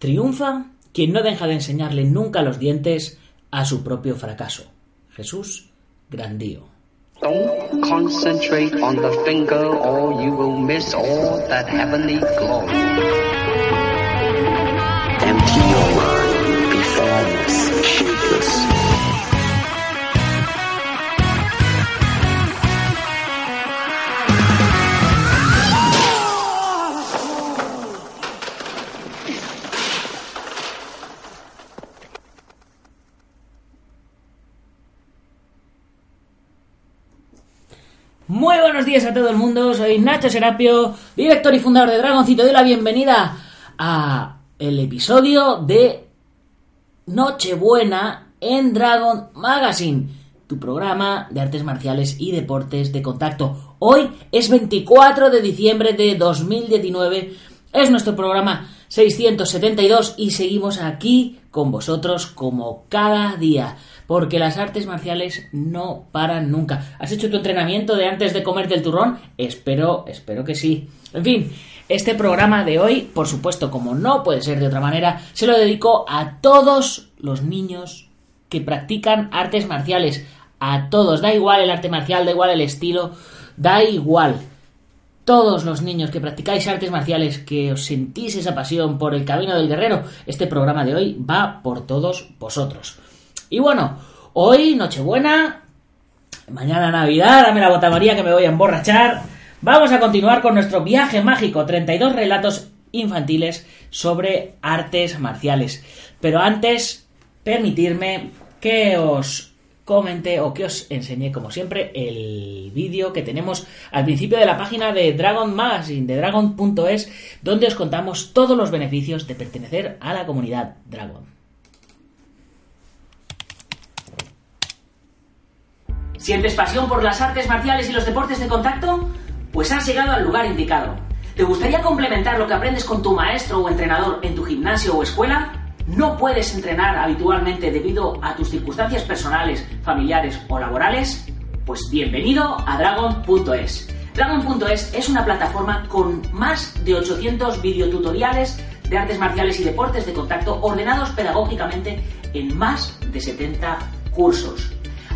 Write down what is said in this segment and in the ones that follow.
Triunfa quien no deja de enseñarle nunca los dientes a su propio fracaso. Jesús Grandío. Muy buenos días a todo el mundo, soy Nacho Serapio, director y fundador de Dragoncito. Doy la bienvenida a el episodio de Nochebuena en Dragon Magazine, tu programa de artes marciales y deportes de contacto. Hoy es 24 de diciembre de 2019, es nuestro programa 672 y seguimos aquí con vosotros como cada día porque las artes marciales no paran nunca. ¿Has hecho tu entrenamiento de antes de comerte el turrón? Espero, espero que sí. En fin, este programa de hoy, por supuesto, como no puede ser de otra manera, se lo dedico a todos los niños que practican artes marciales. A todos, da igual el arte marcial, da igual el estilo, da igual. Todos los niños que practicáis artes marciales, que os sentís esa pasión por el camino del guerrero, este programa de hoy va por todos vosotros. Y bueno, hoy Nochebuena, mañana Navidad, dame la bota María que me voy a emborrachar. Vamos a continuar con nuestro viaje mágico, 32 relatos infantiles sobre artes marciales. Pero antes, permitirme que os comente o que os enseñe, como siempre, el vídeo que tenemos al principio de la página de Dragon Magazine, de dragon.es, donde os contamos todos los beneficios de pertenecer a la comunidad Dragon. ¿Sientes pasión por las artes marciales y los deportes de contacto? Pues has llegado al lugar indicado. ¿Te gustaría complementar lo que aprendes con tu maestro o entrenador en tu gimnasio o escuela? ¿No puedes entrenar habitualmente debido a tus circunstancias personales, familiares o laborales? Pues bienvenido a Dragon.es. Dragon.es es una plataforma con más de 800 videotutoriales de artes marciales y deportes de contacto ordenados pedagógicamente en más de 70 cursos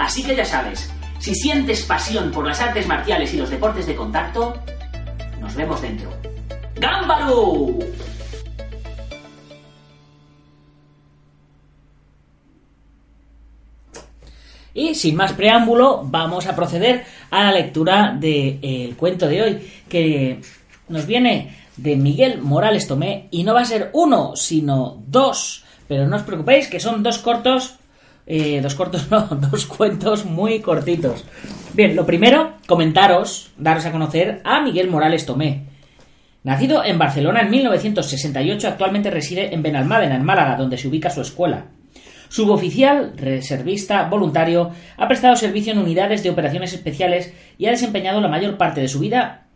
Así que ya sabes, si sientes pasión por las artes marciales y los deportes de contacto, nos vemos dentro. ¡Gámbaro! Y sin más preámbulo, vamos a proceder a la lectura del cuento de hoy, que nos viene de Miguel Morales Tomé, y no va a ser uno, sino dos. Pero no os preocupéis, que son dos cortos, eh, dos cortos no, dos cuentos muy cortitos. Bien, lo primero, comentaros, daros a conocer a Miguel Morales Tomé. Nacido en Barcelona en 1968, actualmente reside en Benalmádena, en Málaga, donde se ubica su escuela. Suboficial, reservista, voluntario, ha prestado servicio en unidades de operaciones especiales y ha desempeñado la mayor parte de su vida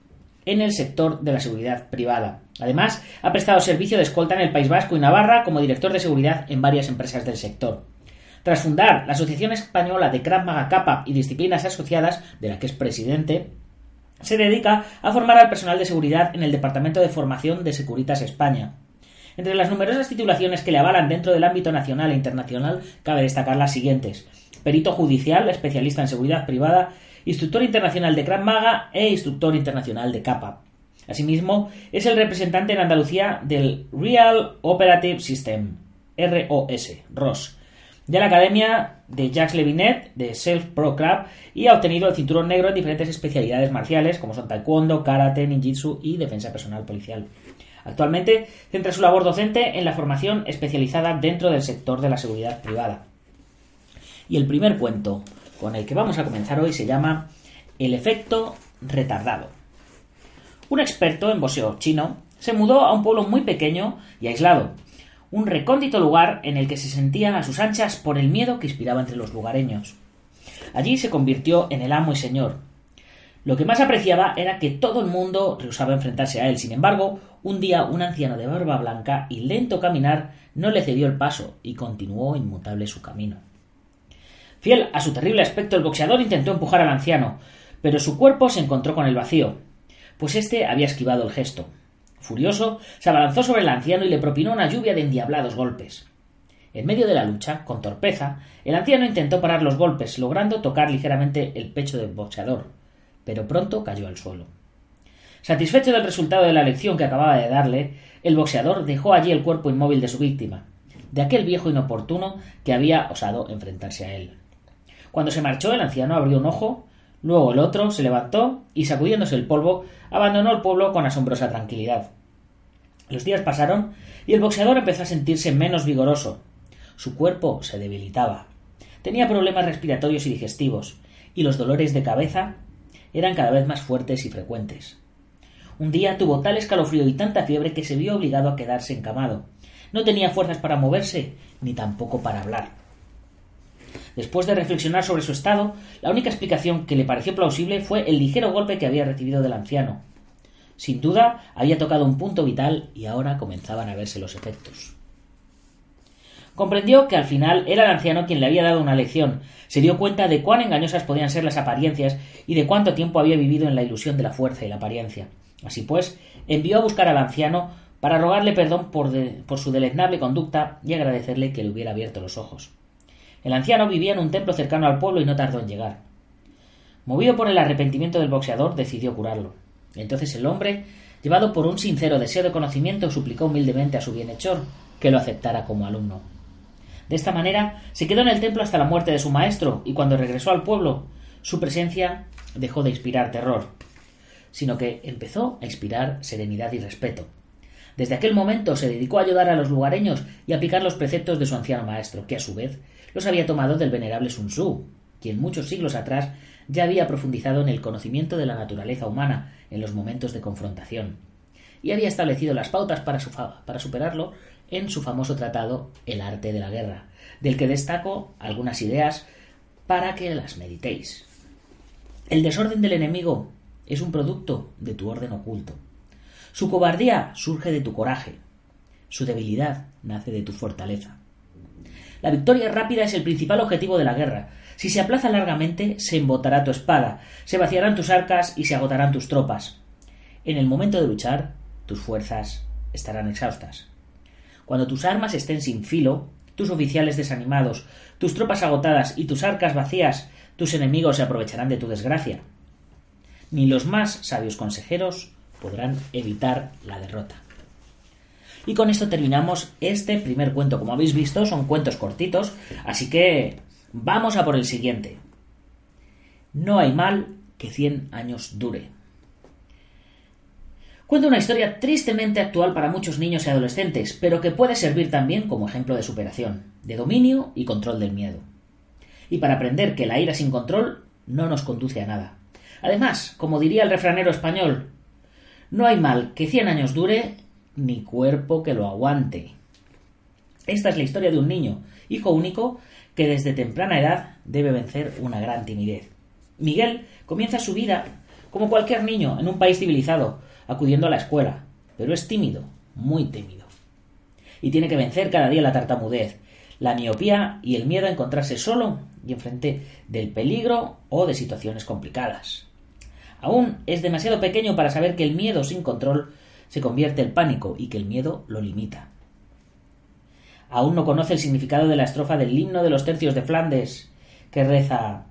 en el sector de la seguridad privada. Además, ha prestado servicio de escolta en el País Vasco y Navarra como director de seguridad en varias empresas del sector. Tras fundar la Asociación Española de Krav Maga Kappa y Disciplinas Asociadas, de la que es presidente, se dedica a formar al personal de seguridad en el Departamento de Formación de Securitas España. Entre las numerosas titulaciones que le avalan dentro del ámbito nacional e internacional, cabe destacar las siguientes: perito judicial, especialista en seguridad privada, instructor internacional de Krav Maga e instructor internacional de Kappa. Asimismo, es el representante en Andalucía del Real Operative System, ROS, ROS, de la Academia de Jacques Levinet de Self Pro Club y ha obtenido el cinturón negro en diferentes especialidades marciales como son taekwondo, karate, ninjitsu y defensa personal policial. Actualmente centra su labor docente en la formación especializada dentro del sector de la seguridad privada. Y el primer cuento con el que vamos a comenzar hoy se llama El efecto retardado. Un experto en boxeo chino se mudó a un pueblo muy pequeño y aislado, un recóndito lugar en el que se sentía a sus anchas por el miedo que inspiraba entre los lugareños. Allí se convirtió en el amo y señor, lo que más apreciaba era que todo el mundo rehusaba enfrentarse a él. Sin embargo, un día un anciano de barba blanca y lento caminar no le cedió el paso y continuó inmutable su camino. Fiel a su terrible aspecto, el boxeador intentó empujar al anciano, pero su cuerpo se encontró con el vacío, pues éste había esquivado el gesto. Furioso, se abalanzó sobre el anciano y le propinó una lluvia de endiablados golpes. En medio de la lucha, con torpeza, el anciano intentó parar los golpes, logrando tocar ligeramente el pecho del boxeador pero pronto cayó al suelo. Satisfecho del resultado de la lección que acababa de darle, el boxeador dejó allí el cuerpo inmóvil de su víctima, de aquel viejo inoportuno que había osado enfrentarse a él. Cuando se marchó, el anciano abrió un ojo, luego el otro se levantó y, sacudiéndose el polvo, abandonó el pueblo con asombrosa tranquilidad. Los días pasaron y el boxeador empezó a sentirse menos vigoroso. Su cuerpo se debilitaba. Tenía problemas respiratorios y digestivos, y los dolores de cabeza eran cada vez más fuertes y frecuentes. Un día tuvo tal escalofrío y tanta fiebre que se vio obligado a quedarse encamado. No tenía fuerzas para moverse, ni tampoco para hablar. Después de reflexionar sobre su estado, la única explicación que le pareció plausible fue el ligero golpe que había recibido del anciano. Sin duda, había tocado un punto vital y ahora comenzaban a verse los efectos. Comprendió que al final era el anciano quien le había dado una lección, se dio cuenta de cuán engañosas podían ser las apariencias y de cuánto tiempo había vivido en la ilusión de la fuerza y la apariencia. Así pues, envió a buscar al anciano para rogarle perdón por, por su deleznable conducta y agradecerle que le hubiera abierto los ojos. El anciano vivía en un templo cercano al pueblo y no tardó en llegar. Movido por el arrepentimiento del boxeador, decidió curarlo. Entonces el hombre, llevado por un sincero deseo de conocimiento, suplicó humildemente a su bienhechor que lo aceptara como alumno. De esta manera se quedó en el templo hasta la muerte de su maestro, y cuando regresó al pueblo, su presencia dejó de inspirar terror, sino que empezó a inspirar serenidad y respeto. Desde aquel momento se dedicó a ayudar a los lugareños y a aplicar los preceptos de su anciano maestro, que a su vez los había tomado del venerable Sun Tzu, quien muchos siglos atrás ya había profundizado en el conocimiento de la naturaleza humana en los momentos de confrontación, y había establecido las pautas para, para superarlo en su famoso tratado El arte de la guerra, del que destaco algunas ideas para que las meditéis. El desorden del enemigo es un producto de tu orden oculto. Su cobardía surge de tu coraje. Su debilidad nace de tu fortaleza. La victoria rápida es el principal objetivo de la guerra. Si se aplaza largamente, se embotará tu espada, se vaciarán tus arcas y se agotarán tus tropas. En el momento de luchar, tus fuerzas estarán exhaustas. Cuando tus armas estén sin filo, tus oficiales desanimados, tus tropas agotadas y tus arcas vacías, tus enemigos se aprovecharán de tu desgracia. Ni los más sabios consejeros podrán evitar la derrota. Y con esto terminamos este primer cuento. Como habéis visto, son cuentos cortitos, así que vamos a por el siguiente. No hay mal que cien años dure. Cuenta una historia tristemente actual para muchos niños y adolescentes, pero que puede servir también como ejemplo de superación, de dominio y control del miedo. Y para aprender que la ira sin control no nos conduce a nada. Además, como diría el refranero español, no hay mal que cien años dure ni cuerpo que lo aguante. Esta es la historia de un niño, hijo único, que desde temprana edad debe vencer una gran timidez. Miguel comienza su vida como cualquier niño en un país civilizado, acudiendo a la escuela, pero es tímido, muy tímido. Y tiene que vencer cada día la tartamudez, la miopía y el miedo a encontrarse solo y enfrente del peligro o de situaciones complicadas. Aún es demasiado pequeño para saber que el miedo sin control se convierte en pánico y que el miedo lo limita. Aún no conoce el significado de la estrofa del himno de los tercios de Flandes, que reza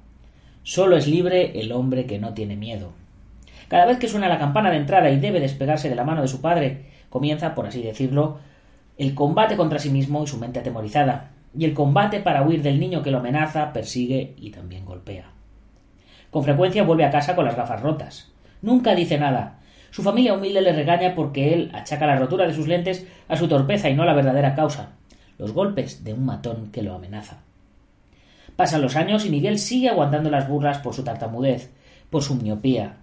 Solo es libre el hombre que no tiene miedo. Cada vez que suena la campana de entrada y debe despegarse de la mano de su padre, comienza, por así decirlo, el combate contra sí mismo y su mente atemorizada, y el combate para huir del niño que lo amenaza, persigue y también golpea. Con frecuencia vuelve a casa con las gafas rotas. Nunca dice nada. Su familia humilde le regaña porque él achaca la rotura de sus lentes a su torpeza y no la verdadera causa, los golpes de un matón que lo amenaza. Pasan los años y Miguel sigue aguantando las burlas por su tartamudez, por su miopía.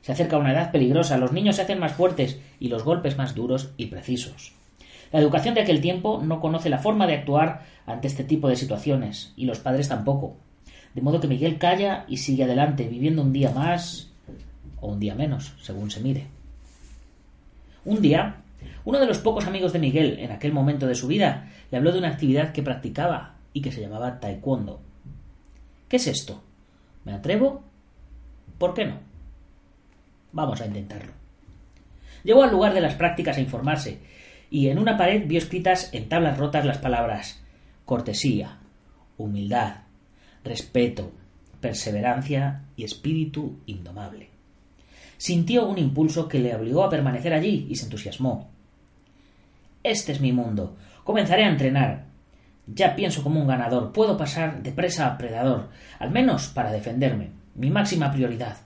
Se acerca a una edad peligrosa, los niños se hacen más fuertes y los golpes más duros y precisos. La educación de aquel tiempo no conoce la forma de actuar ante este tipo de situaciones, y los padres tampoco. De modo que Miguel calla y sigue adelante, viviendo un día más o un día menos, según se mire. Un día, uno de los pocos amigos de Miguel en aquel momento de su vida le habló de una actividad que practicaba y que se llamaba taekwondo. ¿Qué es esto? ¿Me atrevo? ¿Por qué no? Vamos a intentarlo. Llegó al lugar de las prácticas a informarse y en una pared vio escritas en tablas rotas las palabras cortesía, humildad, respeto, perseverancia y espíritu indomable. Sintió un impulso que le obligó a permanecer allí y se entusiasmó. Este es mi mundo. Comenzaré a entrenar. Ya pienso como un ganador. Puedo pasar de presa a predador, al menos para defenderme. Mi máxima prioridad,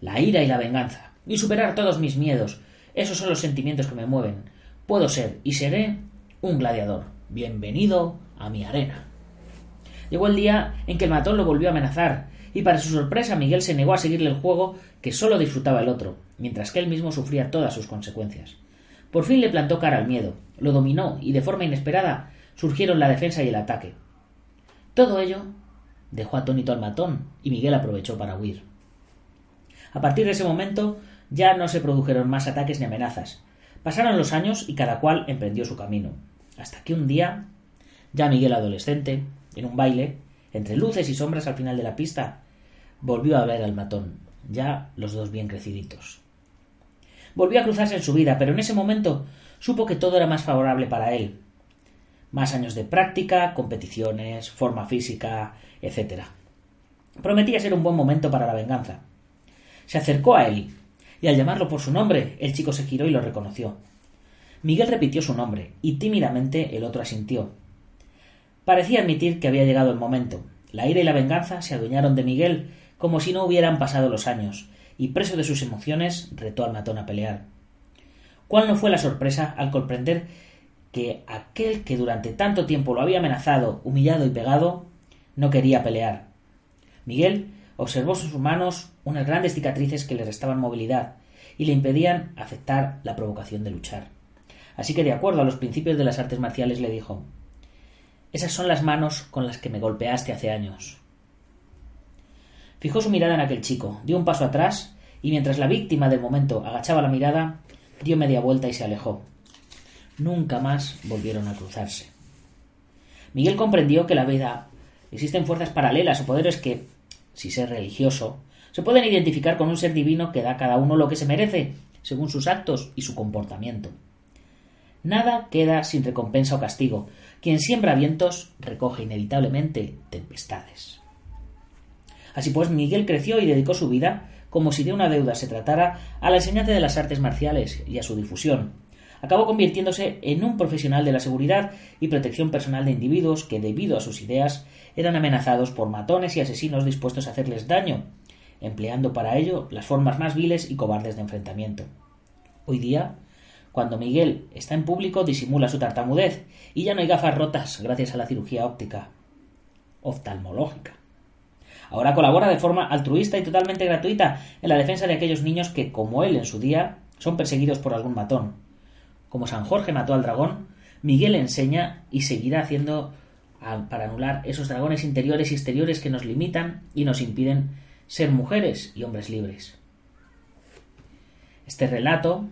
la ira y la venganza, y superar todos mis miedos. Esos son los sentimientos que me mueven. Puedo ser y seré un gladiador. Bienvenido a mi arena. Llegó el día en que el matón lo volvió a amenazar, y para su sorpresa Miguel se negó a seguirle el juego que solo disfrutaba el otro, mientras que él mismo sufría todas sus consecuencias. Por fin le plantó cara al miedo, lo dominó y de forma inesperada surgieron la defensa y el ataque. Todo ello dejó atónito al matón y Miguel aprovechó para huir. A partir de ese momento ya no se produjeron más ataques ni amenazas, Pasaron los años y cada cual emprendió su camino, hasta que un día, ya Miguel adolescente, en un baile, entre luces y sombras al final de la pista, volvió a ver al matón, ya los dos bien creciditos. Volvió a cruzarse en su vida, pero en ese momento supo que todo era más favorable para él. Más años de práctica, competiciones, forma física, etc. Prometía ser un buen momento para la venganza. Se acercó a él y al llamarlo por su nombre, el chico se giró y lo reconoció. Miguel repitió su nombre, y tímidamente el otro asintió. Parecía admitir que había llegado el momento. La ira y la venganza se adueñaron de Miguel como si no hubieran pasado los años, y preso de sus emociones retó al matón a pelear. ¿Cuál no fue la sorpresa al comprender que aquel que durante tanto tiempo lo había amenazado, humillado y pegado, no quería pelear? Miguel observó sus manos unas grandes cicatrices que le restaban movilidad y le impedían aceptar la provocación de luchar. Así que, de acuerdo a los principios de las artes marciales, le dijo Esas son las manos con las que me golpeaste hace años. Fijó su mirada en aquel chico, dio un paso atrás y mientras la víctima del momento agachaba la mirada, dio media vuelta y se alejó. Nunca más volvieron a cruzarse. Miguel comprendió que la vida existen fuerzas paralelas o poderes que si ser religioso, se pueden identificar con un ser divino que da a cada uno lo que se merece, según sus actos y su comportamiento. Nada queda sin recompensa o castigo. Quien siembra vientos recoge inevitablemente tempestades. Así pues, Miguel creció y dedicó su vida, como si de una deuda se tratara, a la enseñanza de las artes marciales y a su difusión. Acabó convirtiéndose en un profesional de la seguridad y protección personal de individuos que, debido a sus ideas, eran amenazados por matones y asesinos dispuestos a hacerles daño, empleando para ello las formas más viles y cobardes de enfrentamiento. Hoy día, cuando Miguel está en público, disimula su tartamudez y ya no hay gafas rotas gracias a la cirugía óptica oftalmológica. Ahora colabora de forma altruista y totalmente gratuita en la defensa de aquellos niños que, como él en su día, son perseguidos por algún matón. Como San Jorge mató al dragón, Miguel enseña y seguirá haciendo para anular esos dragones interiores y exteriores que nos limitan y nos impiden ser mujeres y hombres libres. Este relato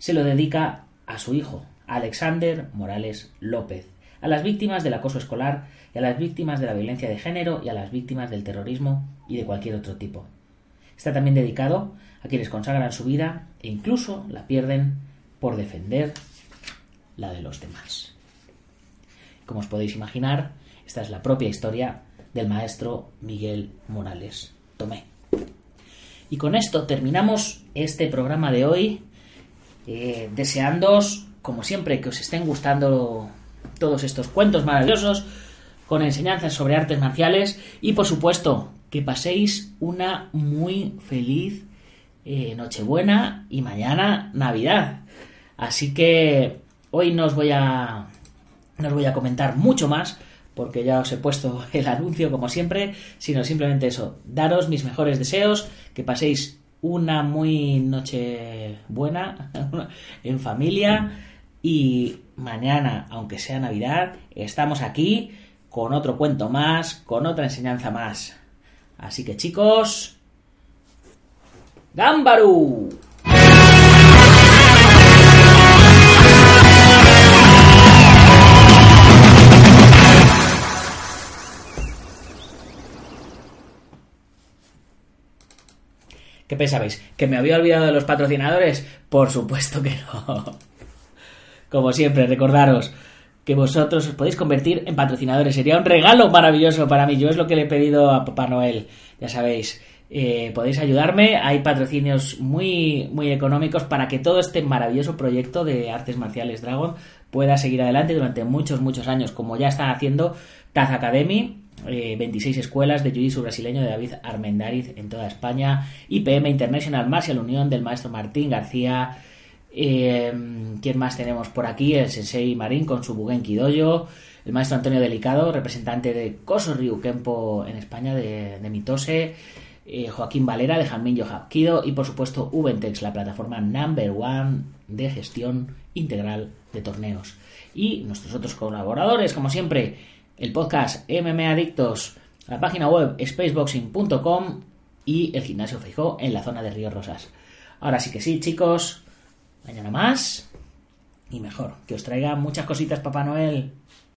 se lo dedica a su hijo, Alexander Morales López, a las víctimas del acoso escolar y a las víctimas de la violencia de género y a las víctimas del terrorismo y de cualquier otro tipo. Está también dedicado a quienes consagran su vida e incluso la pierden por defender la de los demás. Como os podéis imaginar, esta es la propia historia del maestro Miguel Morales Tomé. Y con esto terminamos este programa de hoy, eh, deseándoos, como siempre, que os estén gustando todos estos cuentos maravillosos con enseñanzas sobre artes marciales y, por supuesto, que paséis una muy feliz eh, Nochebuena y mañana Navidad. Así que hoy no os voy a no os voy a comentar mucho más porque ya os he puesto el anuncio como siempre, sino simplemente eso, daros mis mejores deseos, que paséis una muy noche buena en familia y mañana, aunque sea Navidad, estamos aquí con otro cuento más, con otra enseñanza más. Así que chicos, ¡Gámbaru! ¿Qué pensabais? ¿Que me había olvidado de los patrocinadores? Por supuesto que no. Como siempre, recordaros que vosotros os podéis convertir en patrocinadores. Sería un regalo maravilloso para mí. Yo es lo que le he pedido a Papá Noel. Ya sabéis, eh, podéis ayudarme. Hay patrocinios muy, muy económicos para que todo este maravilloso proyecto de artes marciales Dragon pueda seguir adelante durante muchos, muchos años, como ya está haciendo Taz Academy 26 eh, escuelas de jiu brasileño de David Armendariz en toda España, IPM International Martial Unión del maestro Martín García, eh, ¿quién más tenemos por aquí? El Sensei Marín con su Bugenki Dojo, el maestro Antonio Delicado, representante de Koso Ryu Kempo en España, de, Mitose, eh, Joaquín Valera de Jamillo Hapkido y por supuesto Ubentex, la plataforma number one de gestión integral de torneos. Y nuestros otros colaboradores, como siempre, el podcast MMA Adictos, la página web spaceboxing.com y el gimnasio Fijó en la zona de Río Rosas. Ahora sí que sí, chicos, mañana más y mejor. Que os traiga muchas cositas, Papá Noel.